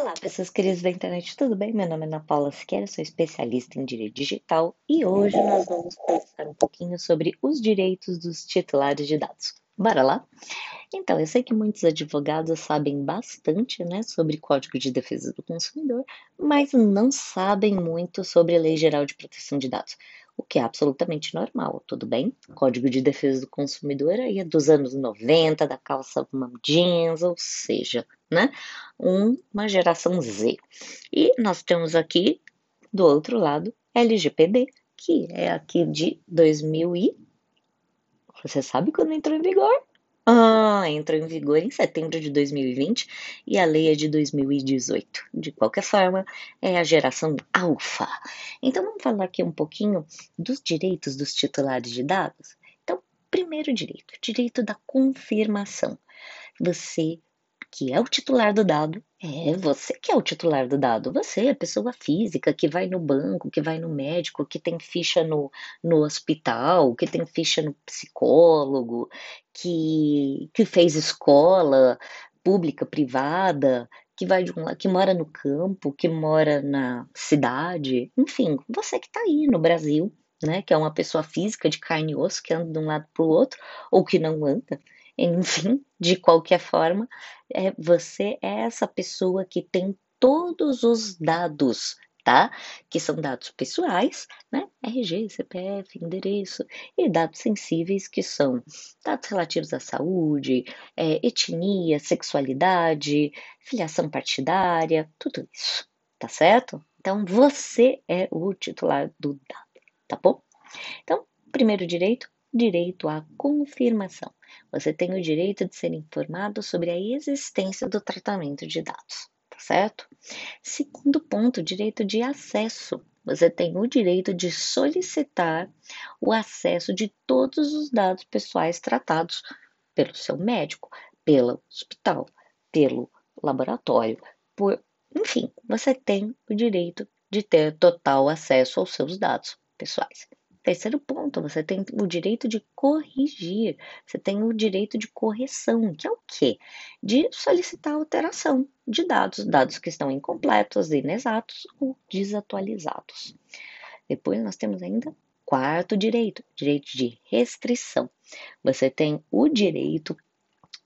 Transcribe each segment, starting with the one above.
Olá, pessoas queridas da internet, tudo bem? Meu nome é Ana Paula Siqueira, sou especialista em direito digital e hoje nós vamos conversar um pouquinho sobre os direitos dos titulares de dados. Bora lá? Então, eu sei que muitos advogados sabem bastante né, sobre Código de Defesa do Consumidor, mas não sabem muito sobre a Lei Geral de Proteção de Dados o que é absolutamente normal, tudo bem? Código de Defesa do Consumidor aí é dos anos 90, da calça jeans, ou seja, né? Um, uma geração Z. E nós temos aqui, do outro lado, LGPD, que é aqui de 2000 e... Você sabe quando entrou em vigor? Ah, entrou em vigor em setembro de 2020 e a lei é de 2018. De qualquer forma, é a geração alfa. Então vamos falar aqui um pouquinho dos direitos dos titulares de dados. Então, primeiro direito, direito da confirmação. Você que é o titular do dado. É você que é o titular do dado. Você é a pessoa física que vai no banco, que vai no médico, que tem ficha no, no hospital, que tem ficha no psicólogo, que, que fez escola pública, privada, que vai de um, que mora no campo, que mora na cidade, enfim, você que está aí no Brasil, né, que é uma pessoa física de carne e osso que anda de um lado para o outro ou que não anda, enfim, de qualquer forma, é, você é essa pessoa que tem todos os dados, tá? Que são dados pessoais, né? RG, CPF, endereço, e dados sensíveis, que são dados relativos à saúde, é, etnia, sexualidade, filiação partidária, tudo isso, tá certo? Então, você é o titular do dado, tá bom? Então, primeiro direito, direito à confirmação. Você tem o direito de ser informado sobre a existência do tratamento de dados, tá certo? Segundo ponto, direito de acesso. Você tem o direito de solicitar o acesso de todos os dados pessoais tratados pelo seu médico, pelo hospital, pelo laboratório, por, enfim, você tem o direito de ter total acesso aos seus dados pessoais. Terceiro ponto, você tem o direito de corrigir, você tem o direito de correção, que é o quê? De solicitar alteração de dados, dados que estão incompletos, inexatos ou desatualizados. Depois nós temos ainda quarto direito, direito de restrição. Você tem o direito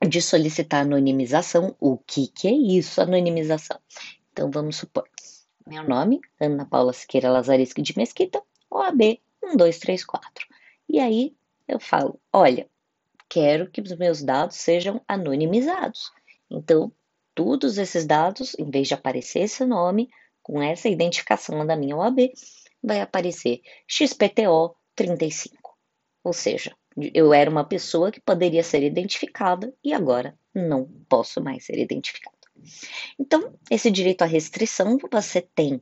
de solicitar anonimização. O que, que é isso, anonimização? Então vamos supor, meu nome, Ana Paula Siqueira Lazariski de Mesquita, OAB um, dois, três, quatro. E aí eu falo: olha, quero que os meus dados sejam anonimizados. Então, todos esses dados, em vez de aparecer esse nome, com essa identificação da minha OAB, vai aparecer XPTO 35. Ou seja, eu era uma pessoa que poderia ser identificada e agora não posso mais ser identificada. Então, esse direito à restrição você tem,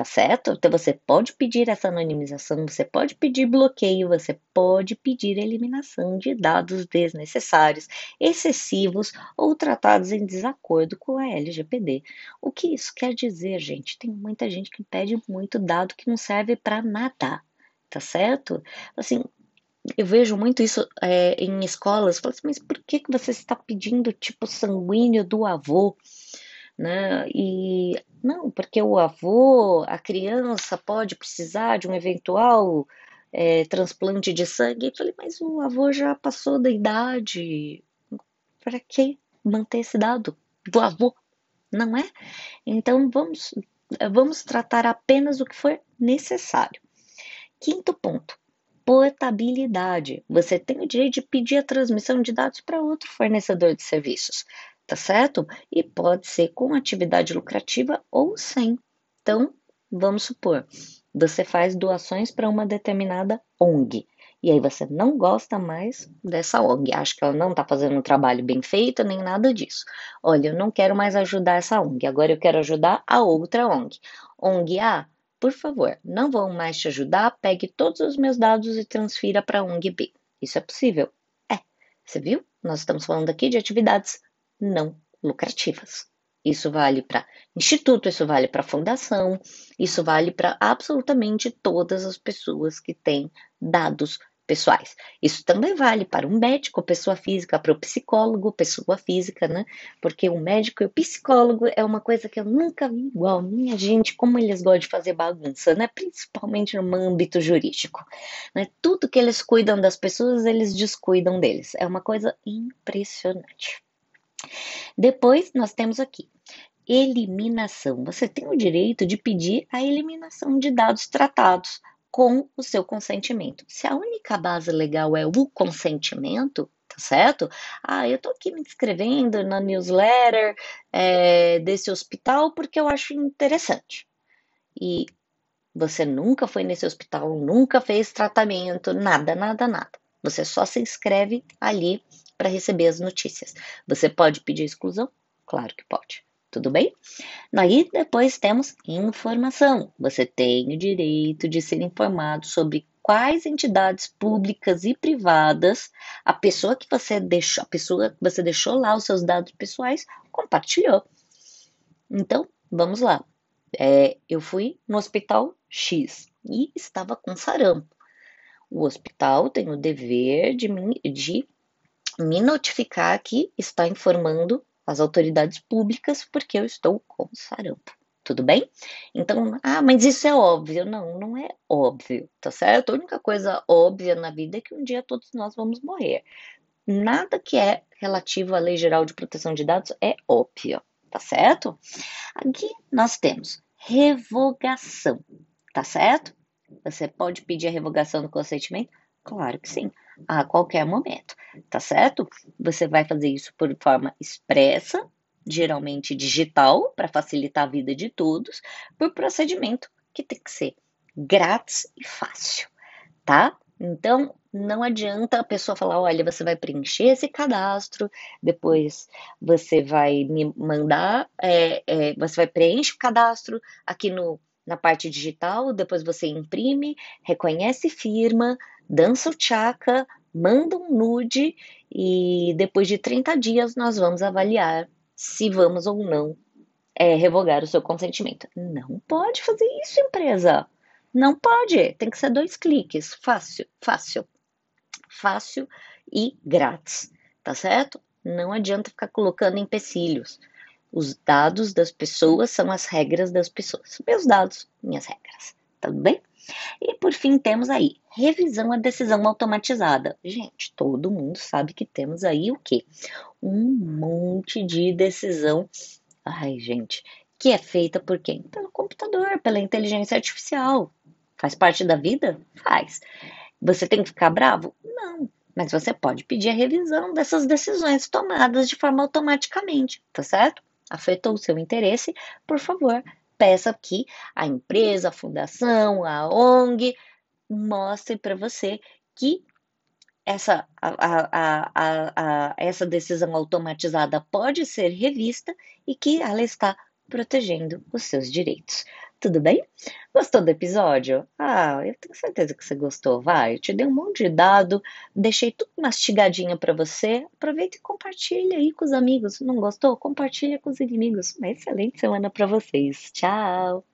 tá certo? Então, você pode pedir essa anonimização, você pode pedir bloqueio, você pode pedir eliminação de dados desnecessários, excessivos ou tratados em desacordo com a LGPD. O que isso quer dizer, gente? Tem muita gente que pede muito dado que não serve para nada, tá certo? Assim, eu vejo muito isso é, em escolas. Falo assim, mas por que, que você está pedindo tipo sanguíneo do avô? Né? E não, porque o avô, a criança pode precisar de um eventual é, transplante de sangue. Eu falei, mas o avô já passou da idade. Para que manter esse dado do avô? Não é? Então vamos, vamos tratar apenas o que for necessário. Quinto ponto portabilidade. Você tem o direito de pedir a transmissão de dados para outro fornecedor de serviços, tá certo? E pode ser com atividade lucrativa ou sem. Então, vamos supor, você faz doações para uma determinada ONG. E aí você não gosta mais dessa ONG, acha que ela não está fazendo um trabalho bem feito, nem nada disso. Olha, eu não quero mais ajudar essa ONG, agora eu quero ajudar a outra ONG. ONG A por favor, não vão mais te ajudar, pegue todos os meus dados e transfira para ONG B. Isso é possível? É. Você viu? Nós estamos falando aqui de atividades não lucrativas. Isso vale para instituto, isso vale para fundação, isso vale para absolutamente todas as pessoas que têm dados pessoais. Isso também vale para o médico, pessoa física, para o psicólogo, pessoa física, né? Porque o médico e o psicólogo é uma coisa que eu nunca vi igual. Minha gente, como eles gostam de fazer bagunça, né? Principalmente no âmbito jurídico. Né? Tudo que eles cuidam das pessoas, eles descuidam deles. É uma coisa impressionante. Depois, nós temos aqui eliminação. Você tem o direito de pedir a eliminação de dados tratados com o seu consentimento. Se a única base legal é o consentimento, tá certo? Ah, eu tô aqui me inscrevendo na newsletter é, desse hospital porque eu acho interessante. E você nunca foi nesse hospital, nunca fez tratamento, nada, nada, nada. Você só se inscreve ali para receber as notícias. Você pode pedir exclusão? Claro que pode. Tudo bem? Aí depois temos informação. Você tem o direito de ser informado sobre quais entidades públicas e privadas a pessoa que você deixou, a pessoa que você deixou lá os seus dados pessoais compartilhou. Então, vamos lá. É, eu fui no hospital X e estava com sarampo. O hospital tem o dever de me, de me notificar que está informando as autoridades públicas porque eu estou com sarampo. Tudo bem? Então, ah, mas isso é óbvio. Não, não é óbvio, tá certo? A única coisa óbvia na vida é que um dia todos nós vamos morrer. Nada que é relativo à Lei Geral de Proteção de Dados é óbvio, tá certo? Aqui nós temos revogação, tá certo? Você pode pedir a revogação do consentimento? Claro que sim a qualquer momento, tá certo? Você vai fazer isso por forma expressa, geralmente digital, para facilitar a vida de todos, por procedimento que tem que ser grátis e fácil, tá? Então, não adianta a pessoa falar: olha, você vai preencher esse cadastro, depois você vai me mandar, é, é, você vai preencher o cadastro aqui no, na parte digital, depois você imprime, reconhece firma, dança o chakra, manda um nude e depois de 30 dias nós vamos avaliar se vamos ou não é, revogar o seu consentimento. Não pode fazer isso, empresa. Não pode. Tem que ser dois cliques. Fácil, fácil. Fácil e grátis. Tá certo? Não adianta ficar colocando empecilhos. Os dados das pessoas são as regras das pessoas. Meus dados, minhas regras. Tudo tá bem? E por fim, temos aí revisão à decisão automatizada. Gente, todo mundo sabe que temos aí o quê? Um monte de decisão. Ai, gente, que é feita por quem? Pelo computador, pela inteligência artificial. Faz parte da vida? Faz. Você tem que ficar bravo? Não. Mas você pode pedir a revisão dessas decisões tomadas de forma automaticamente, tá certo? Afetou o seu interesse? Por favor, peça que a empresa, a fundação, a ONG mostre para você que essa, a, a, a, essa decisão automatizada pode ser revista e que ela está protegendo os seus direitos. Tudo bem? Gostou do episódio? Ah, eu tenho certeza que você gostou. Vai, te dei um monte de dado, deixei tudo mastigadinho para você. Aproveita e compartilha aí com os amigos. Não gostou? Compartilha com os inimigos. Uma excelente semana para vocês. Tchau!